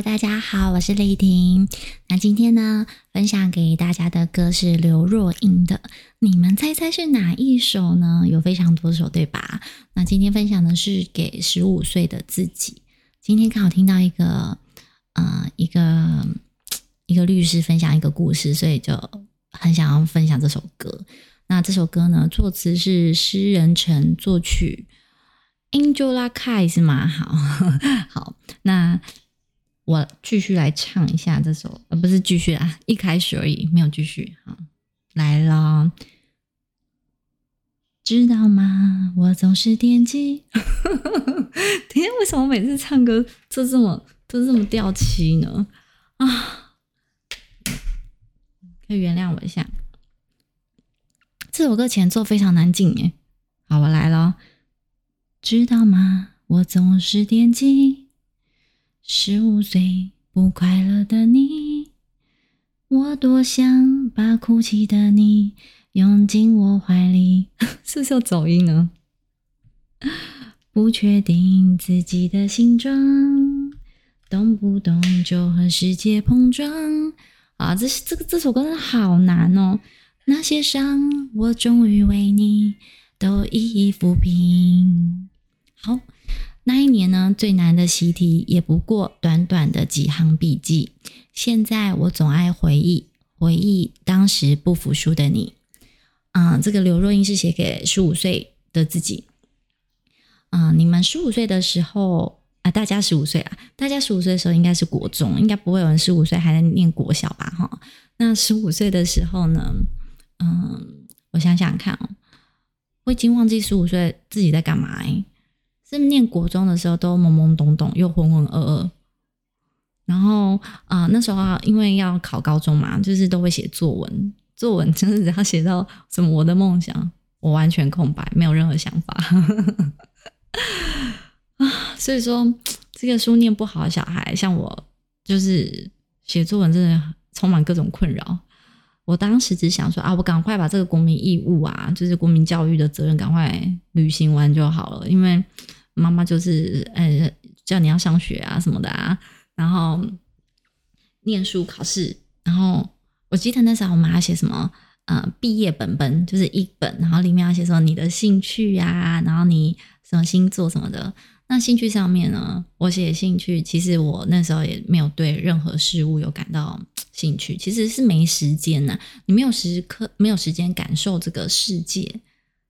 大家好，我是丽婷。那今天呢，分享给大家的歌是刘若英的，你们猜猜是哪一首呢？有非常多首，对吧？那今天分享的是给十五岁的自己。今天刚好听到一个，呃，一个一个律师分享一个故事，所以就很想要分享这首歌。那这首歌呢，作词是诗人陈，作曲 Angela Kai 是吗？好，好，那。我继续来唱一下这首，呃，不是继续啊，一开始而已，没有继续。好，来了，知道吗？我总是惦记。天，为什么每次唱歌都这么都这么掉漆呢？啊，可以原谅我一下。这首歌前奏非常难进耶。好，我来了，知道吗？我总是惦记。十五岁不快乐的你，我多想把哭泣的你拥进我怀里。是不是有走音呢？不确定自己的形状，动不动就和世界碰撞。啊，这这个这首歌真的好难哦。那些伤，我终于为你都一一抚平。好。那一年呢，最难的习题也不过短短的几行笔记。现在我总爱回忆，回忆当时不服输的你。啊、这个刘若英是写给十五岁的自己。啊、你们十五岁的时候啊，大家十五岁啊，大家十五岁的时候应该是国中，应该不会有人十五岁还在念国小吧？哈，那十五岁的时候呢，嗯，我想想看哦，我已经忘记十五岁自己在干嘛哎。是念国中的时候都懵懵懂懂又浑浑噩噩，然后啊、那时候因为要考高中嘛，就是都会写作文，作文真的只要写到什么我的梦想，我完全空白，没有任何想法 啊。所以说这个书念不好的小孩，像我就是写作文真的充满各种困扰。我当时只想说啊，我赶快把这个国民义务啊，就是国民教育的责任赶快履行完就好了，因为。妈妈就是呃叫你要上学啊什么的啊，然后念书考试，然后我记得那时候我们还写什么呃毕业本本，就是一本，然后里面要写说你的兴趣啊，然后你什么星座什么的。那兴趣上面呢，我写兴趣，其实我那时候也没有对任何事物有感到兴趣，其实是没时间呐、你没有时刻没有时间感受这个世界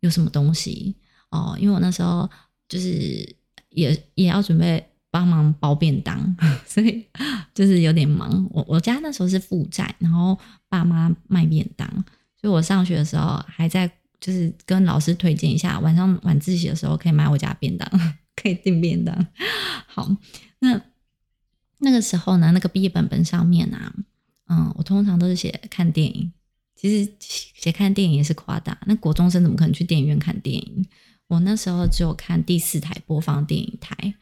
有什么东西哦，因为我那时候。就是也也要准备帮忙包便当，所以就是有点忙。我我家那时候是负债，然后爸妈卖便当，所以我上学的时候还在就是跟老师推荐一下，晚上晚自习的时候可以买我家便当，可以订便当。好，那那个时候呢，那个毕业本本上面啊，嗯，我通常都是写看电影。其实写看电影也是夸大，那国中生怎么可能去电影院看电影？我那时候只有看第四台播放电影台，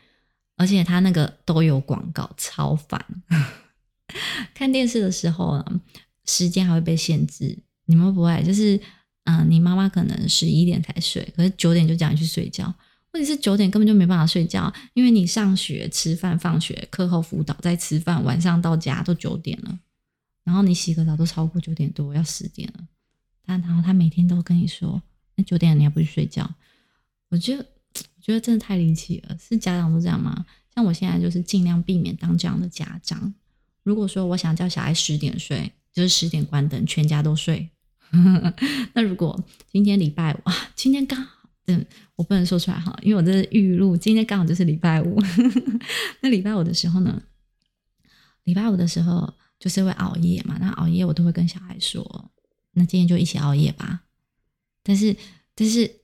而且他那个都有广告，超烦。看电视的时候啊，时间还会被限制。你们不会就是，嗯、你妈妈可能十一点才睡，可是九点就叫你去睡觉。问题是九点根本就没办法睡觉，因为你上学、吃饭、放学、课后辅导、再吃饭，晚上到家都九点了，然后你洗个澡都超过九点多，要十点了。但然后他每天都跟你说，那九点了你还不去睡觉？我觉得，我觉得真的太离奇了。是家长都这样吗？像我现在就是尽量避免当这样的家长。如果说我想叫小孩十点睡，就是十点关灯，全家都睡。那如果今天礼拜五，啊今天刚好，嗯，我不能说出来哈，因为我这是预录，今天刚好就是礼拜五。那礼拜五的时候呢？礼拜五的时候就是会熬夜嘛。那熬夜我都会跟小孩说，那今天就一起熬夜吧。但是，但是。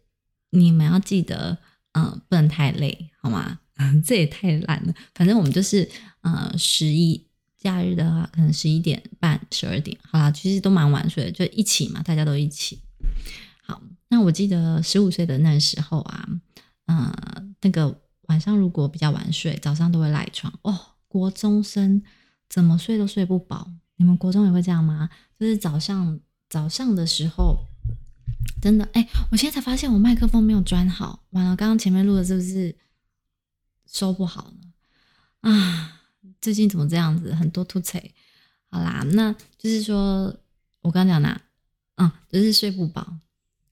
你们要记得，嗯、呃，不能太累，好吗？这也太懒了。反正我们就是，呃，十一假日的话，可能十一点半、十二点，好啦，其实都蛮晚睡，就一起嘛，大家都一起。好，那我记得十五岁的那时候啊，呃，那个晚上如果比较晚睡，早上都会赖床哦。国中生怎么睡都睡不饱，你们国中也会这样吗？就是早上早上的时候。真的哎，我现在才发现我麦克风没有转好，完了，刚刚前面录的是不是收不好呢？啊，最近怎么这样子？很多凸槌。好啦，那就是说我刚讲的，嗯，就是睡不饱。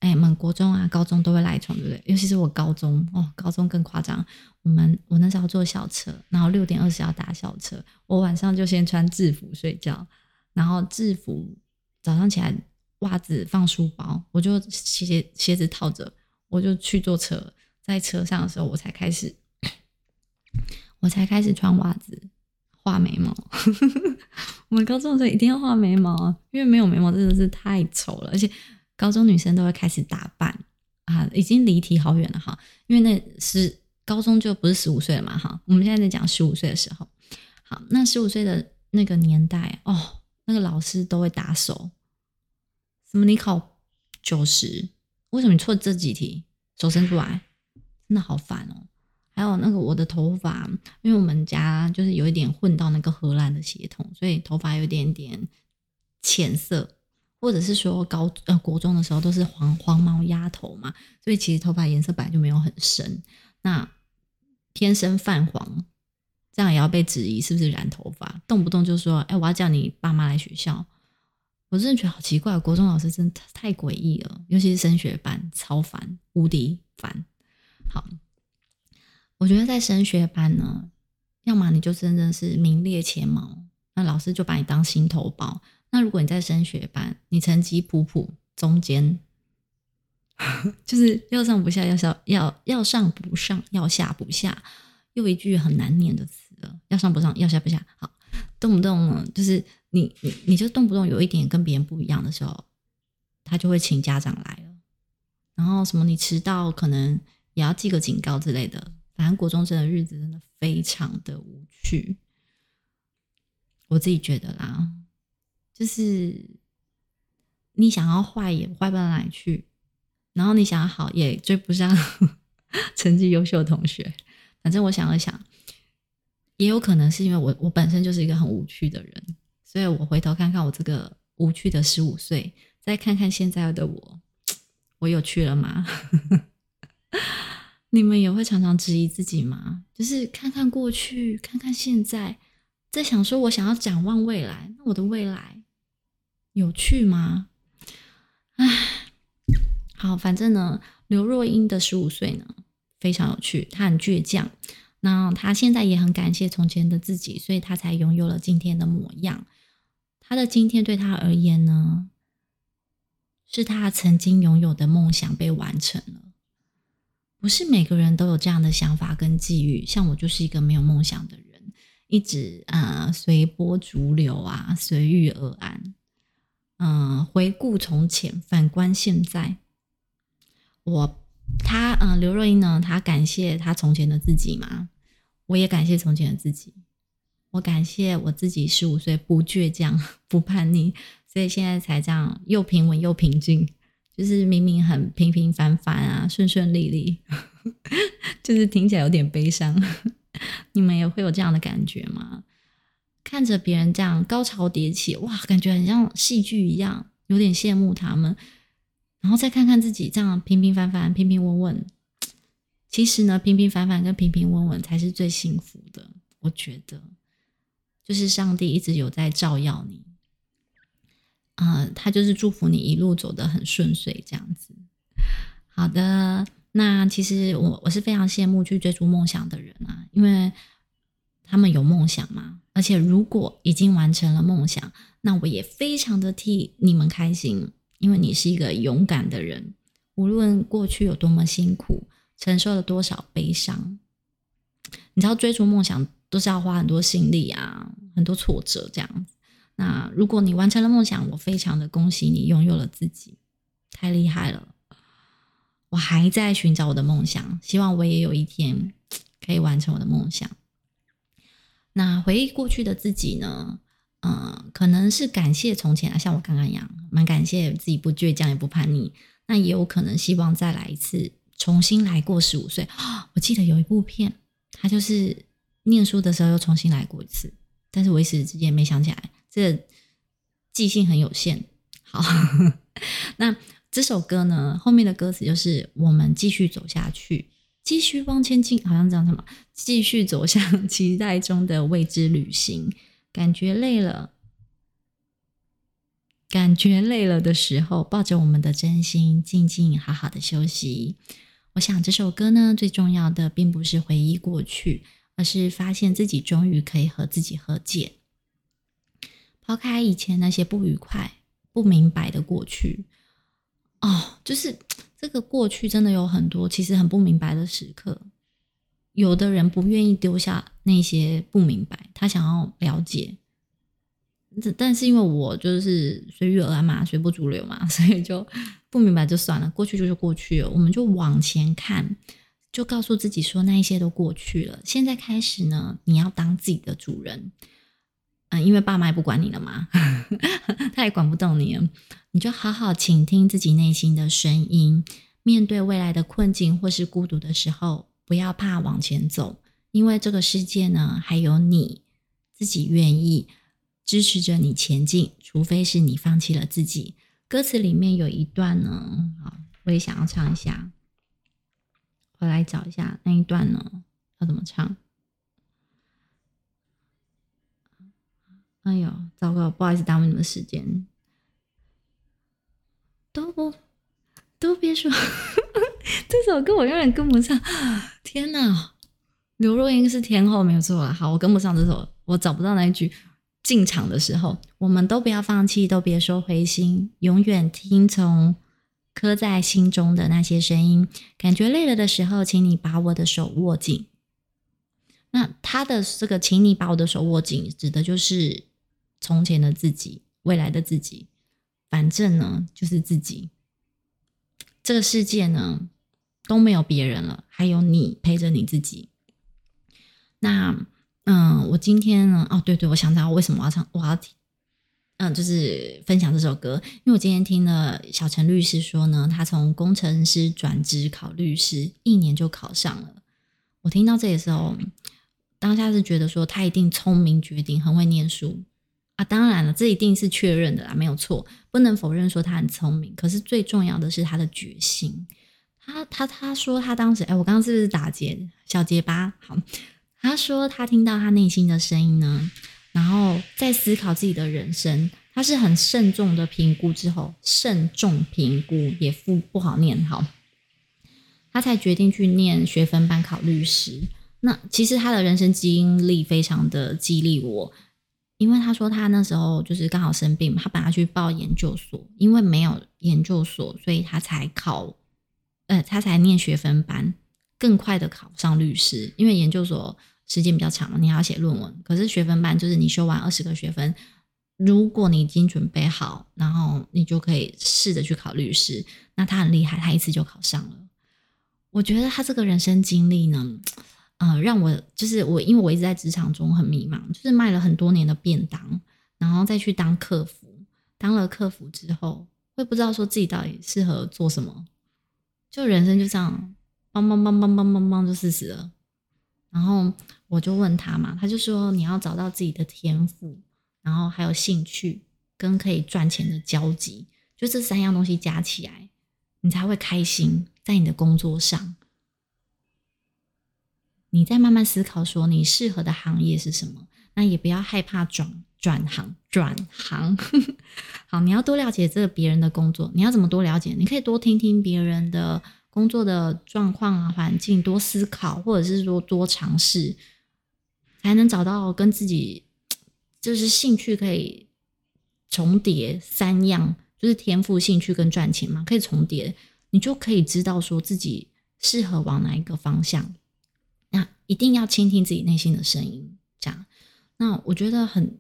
哎，我们国中啊、高中都会赖床，对不对？尤其是我高中哦，高中更夸张。我们我那时候坐校车，然后六点二十要打校车，我晚上就先穿制服睡觉，然后制服早上起来袜子放书包，我就鞋鞋子套着，我就去坐车。在车上的时候，我才开始，我才开始穿袜子、画眉毛。我们高中的时候一定要画眉毛啊，因为没有眉毛真的是太丑了，而且。高中女生都会开始打扮啊，已经离题好远了哈。因为那十高中就不是十五岁了嘛哈。我们现在在讲十五岁的时候，好，那十五岁的那个年代哦，那个老师都会打手。怎么？你考九十，为什么你错这几题？手伸出来，真的好烦哦。还有那个我的头发，因为我们家就是有一点混到那个荷兰的血统，所以头发有点点浅色。或者是说高呃国中的时候都是黄黄毛丫头嘛，所以其实头发颜色本来就没有很深，那天生泛黄，这样也要被质疑是不是染头发，动不动就说哎，我要叫你爸妈来学校，我真的觉得好奇怪，国中老师真的太诡异了，尤其是升学班超烦，无敌烦。好，我觉得在升学班呢，要么你就真的是名列前茅，那老师就把你当心头包。那如果你在升学班，你成绩普普中间，就是要上不下，要上要要上不上，要下不下，又一句很难念的词了，要上不上，要下不下，好，动不动就是你你你就动不动有一点跟别人不一样的时候，他就会请家长来了，然后什么你迟到可能也要记个警告之类的，反正国中生的日子真的非常的无趣，我自己觉得啦。就是你想要坏也坏不到哪里去，然后你想要好也追不上 成绩优秀的同学。反正我想了想，也有可能是因为我我本身就是一个很无趣的人，所以我回头看看我这个无趣的十五岁，再看看现在的我，我有趣了吗？你们也会常常质疑自己吗？就是看看过去，看看现在，在想说我想要展望未来，那我的未来。有趣吗？唉，好，反正呢，刘若英的十五岁呢非常有趣，她很倔强。那他现在也很感谢从前的自己，所以他才拥有了今天的模样。他的今天对他而言呢，是他曾经拥有的梦想被完成了。不是每个人都有这样的想法跟际遇，像我就是一个没有梦想的人，一直啊、随波逐流啊，随遇而安。嗯，回顾从前，反观现在，我他嗯，刘若英呢，他感谢他从前的自己嘛，我也感谢从前的自己，我感谢我自己十五岁不倔强 不叛逆，所以现在才这样又平稳又平静，就是明明很平平凡凡啊，顺顺利利，就是听起来有点悲伤，你们也会有这样的感觉吗？看着别人这样高潮迭起，哇，感觉很像戏剧一样，有点羡慕他们。然后再看看自己这样平平凡凡、平平稳稳，其实呢，平平凡凡跟平平稳稳才是最幸福的。我觉得，就是上帝一直有在照耀你，啊、他就是祝福你一路走得很顺遂，这样子。好的，那其实我我是非常羡慕去追逐梦想的人啊，因为他们有梦想嘛。而且，如果已经完成了梦想，那我也非常的替你们开心，因为你是一个勇敢的人。无论过去有多么辛苦，承受了多少悲伤，你知道，追逐梦想都是要花很多心力啊，很多挫折这样子。那如果你完成了梦想，我非常的恭喜你，拥有了自己，太厉害了。我还在寻找我的梦想，希望我也有一天可以完成我的梦想。那回忆过去的自己呢？嗯、可能是感谢从前啊，像我刚刚一样，蛮感谢自己不倔强也不叛逆。那也有可能希望再来一次，重新来过十五岁。我记得有一部片，他就是念书的时候又重新来过一次，但是我一时之间没想起来，这、记性很有限。好，那这首歌呢，后面的歌词就是我们继续走下去，继续往前进，好像这样什么，继续走向期待中的未知旅行。感觉累了，感觉累了的时候，抱着我们的真心，静静好好的休息。我想这首歌呢，最重要的并不是回忆过去，而是发现自己终于可以和自己和解，抛开以前那些不愉快、不明白的过去。哦，就是这个过去真的有很多其实很不明白的时刻。有的人不愿意丢下那些不明白，他想要了解。这但是因为我就是随遇而安嘛，随波逐流嘛，所以就不明白就算了，过去就是过去了，我们就往前看，就告诉自己说那一些都过去了。现在开始呢，你要当自己的主人。嗯，因为爸妈也不管你了嘛，他也管不动你了，你就好好倾听自己内心的声音。面对未来的困境或是孤独的时候，不要怕往前走，因为这个世界呢，还有你自己愿意。支持着你前进，除非是你放弃了自己。歌词里面有一段呢，好，我也想要唱一下。我来找一下那一段呢，要怎么唱？哎呦，糟糕，不好意思耽误你们时间。都不都别说，这首歌我永远跟不上。天哪，刘若英是天后没有错啊。好，我跟不上这首，我找不到那一句。进场的时候，我们都不要放弃，都别说灰心，永远听从刻在心中的那些声音。感觉累了的时候，请你把我的手握紧。那他的这个，请你把我的手握紧，指的就是从前的自己，未来的自己。反正呢，就是自己。这个世界呢，都没有别人了，还有你陪着你自己。那。嗯，我今天呢，哦，对对，我想到我为什么要唱，我要听，嗯，就是分享这首歌，因为我今天听了小陈律师说呢，他从工程师转职考律师，一年就考上了。我听到这里的时候，当下是觉得说他一定聪明绝顶，很会念书啊。当然了，这一定是确认的啦，没有错，不能否认说他很聪明。可是最重要的是他的决心。他他他说他当时，哎，我刚刚是不是打结小结巴？好。他说：“他听到他内心的声音呢，然后在思考自己的人生。他是很慎重的评估之后，慎重评估也不不好念好，他才决定去念学分班考律师。那其实他的人生经历非常的激励我，因为他说他那时候就是刚好生病，他本来去报研究所，因为没有研究所，所以他才考，呃，他才念学分班，更快的考上律师，因为研究所。”时间比较长，你还要写论文。可是学分班就是你修完二十个学分，如果你已经准备好，然后你就可以试着去考律师。那他很厉害，他一次就考上了。我觉得他这个人生经历呢，呃，让我就是我，因为我一直在职场中很迷茫，就是卖了很多年的便当，然后再去当客服。当了客服之后，会不知道说自己到底适合做什么，就人生就这样，梆梆梆梆梆梆梆就四十了。然后我就问他嘛，他就说你要找到自己的天赋，然后还有兴趣跟可以赚钱的交集，就这三样东西加起来，你才会开心在你的工作上。你再慢慢思考说你适合的行业是什么，那也不要害怕转转行转行。好，你要多了解这别人的工作，你要怎么多了解？你可以多听听别人的。工作的状况啊，环境，多思考，或者是说多尝试，才能找到跟自己就是兴趣可以重叠三样，就是天赋、兴趣跟赚钱嘛，可以重叠，你就可以知道说自己适合往哪一个方向。那一定要倾听自己内心的声音，这样。那我觉得很，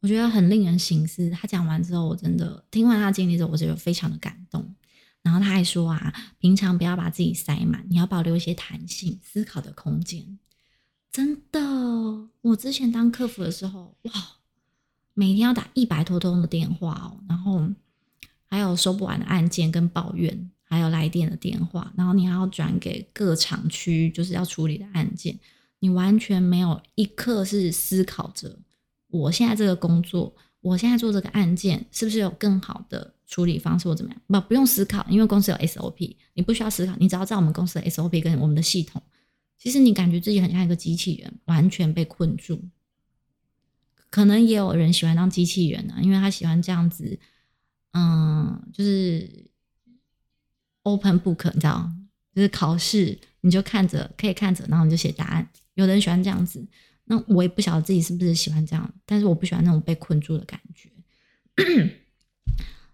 我觉得很令人省思。他讲完之后，我真的听完他经历之后，我觉得非常的感动。然后他还说啊，平常不要把自己塞满，你要保留一些弹性、思考的空间。真的，我之前当客服的时候，哇，每天要打一百多通的电话哦，然后还有收不完的案件跟抱怨，还有来电的电话，然后你还要转给各厂区，就是要处理的案件，你完全没有一刻是思考着我现在这个工作，我现在做这个案件是不是有更好的处理方式或怎么样，不不用思考，因为公司有 SOP，你不需要思考，你只要知道我们公司的 SOP 跟我们的系统，其实你感觉自己很像一个机器人，完全被困住。可能也有人喜欢当机器人啊，因为他喜欢这样子，嗯，就是 open book，你知道，就是考试你就看着，可以看着，然后你就写答案。有的人喜欢这样子，那我也不晓得自己是不是喜欢这样，但是我不喜欢那种被困住的感觉。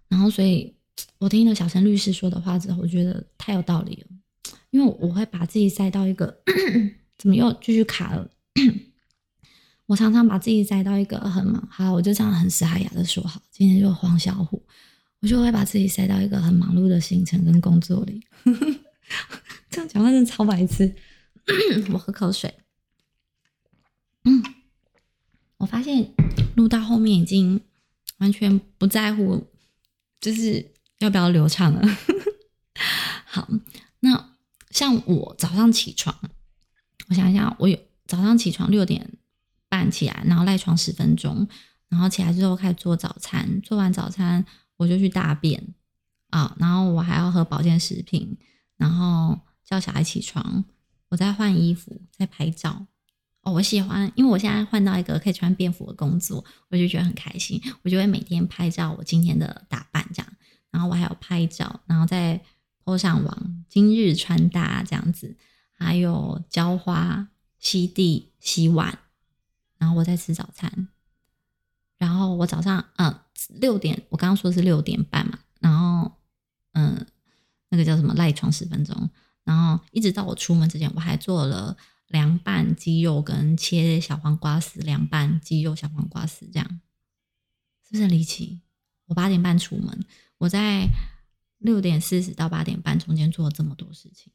然后，所以我听了小陈律师说的话之后，我觉得太有道理了，因为我会把自己塞到一个，怎么又继续卡了？我常常把自己塞到一个很忙，好，我就这样很沙哑的说好，今天就黄小虎，我就会把自己塞到一个很忙碌的行程跟工作里。这样讲话真的超白痴。我喝口水。嗯，我发现录到后面已经完全不在乎，就是要不要流畅了。好，那像我早上起床，我想一下，我有早上起床六点。半起来，然后赖床十分钟，然后起来之后开始做早餐。做完早餐，我就去大便啊，然后我还要喝保健食品，然后叫小孩起床，我再换衣服，再拍照。哦，我喜欢，因为我现在换到一个可以穿便服的工作，我就觉得很开心。我就会每天拍照我今天的打扮这样，然后我还有拍照，然后再 po 上网，今日穿搭这样子，还有浇花、吸地、洗碗。然后我在吃早餐，然后我早上嗯六点，我刚刚说是六点半嘛，然后嗯那个叫什么赖床十分钟，然后一直到我出门之前，我还做了凉拌鸡肉跟切小黄瓜丝，凉拌鸡肉小黄瓜丝这样，是不是很离奇？我八点半出门，我在六点四十到八点半中间做了这么多事情，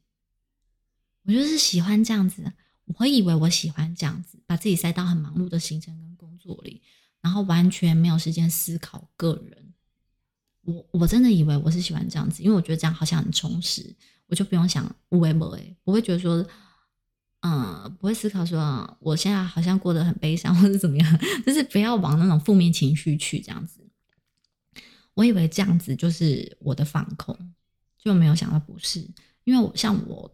我就是喜欢这样子。我以为我喜欢这样子，把自己塞到很忙碌的行程跟工作里，然后完全没有时间思考个人。我我真的以为我是喜欢这样子，因为我觉得这样好像很充实，我就不用想无为不为，不会觉得说，嗯，不会思考说，我现在好像过得很悲伤或者怎么样，就是不要往那种负面情绪去这样子。我以为这样子就是我的放空，就没有想到不是，因为我像我。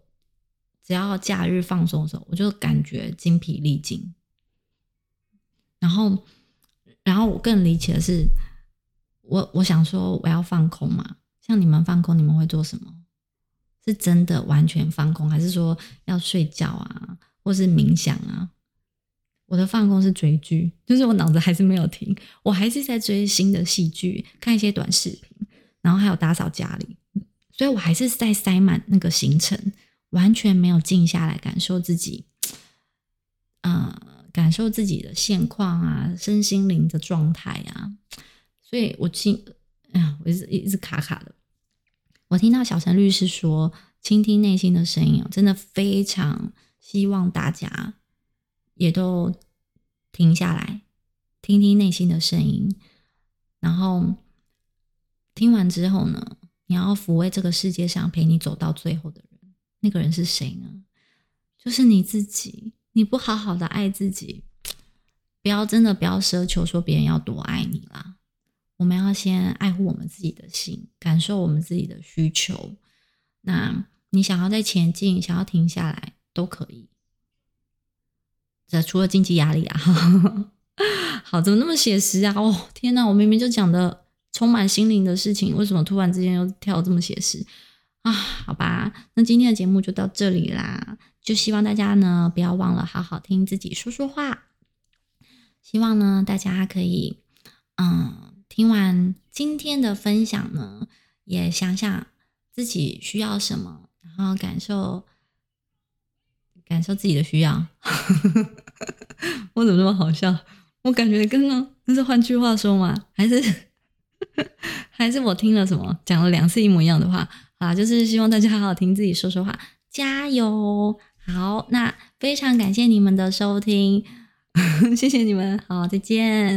只要假日放松的时候，我就感觉精疲力尽。然后，然后我更离奇的是，我我想说我要放空嘛，像你们放空，你们会做什么？是真的完全放空，还是说要睡觉啊，或是冥想啊？我的放空是追剧，就是我脑子还是没有停，我还是在追新的戏剧，看一些短视频，然后还有打扫家里，所以我还是在塞满那个行程。完全没有静下来感受自己，呃，感受自己的现况啊，身心灵的状态啊，所以我听，哎呀，我一直一直卡卡的。我听到小陈律师说，倾听内心的声音，真的非常希望大家也都停下来，听听内心的声音，然后听完之后呢，你要抚慰这个世界上陪你走到最后的人。那个人是谁呢？就是你自己。你不好好的爱自己，不要真的不要奢求说别人要多爱你啦。我们要先爱护我们自己的心，感受我们自己的需求。那你想要再前进，想要停下来都可以。这除了经济压力啊，好，怎么那么写实啊？哦，天哪！我明明就讲的充满心灵的事情，为什么突然之间又跳这么写实？啊，好吧，那今天的节目就到这里啦。就希望大家呢，不要忘了好好听自己说说话。希望呢，大家可以，嗯，听完今天的分享呢，也想想自己需要什么，然后感受感受自己的需要。我怎么那么好笑？我感觉刚刚那是换句话说吗？还是还是我听了什么，讲了两次一模一样的话？好，就是希望大家好好听自己说说话，加油！好，那非常感谢你们的收听，谢谢你们，好，再见。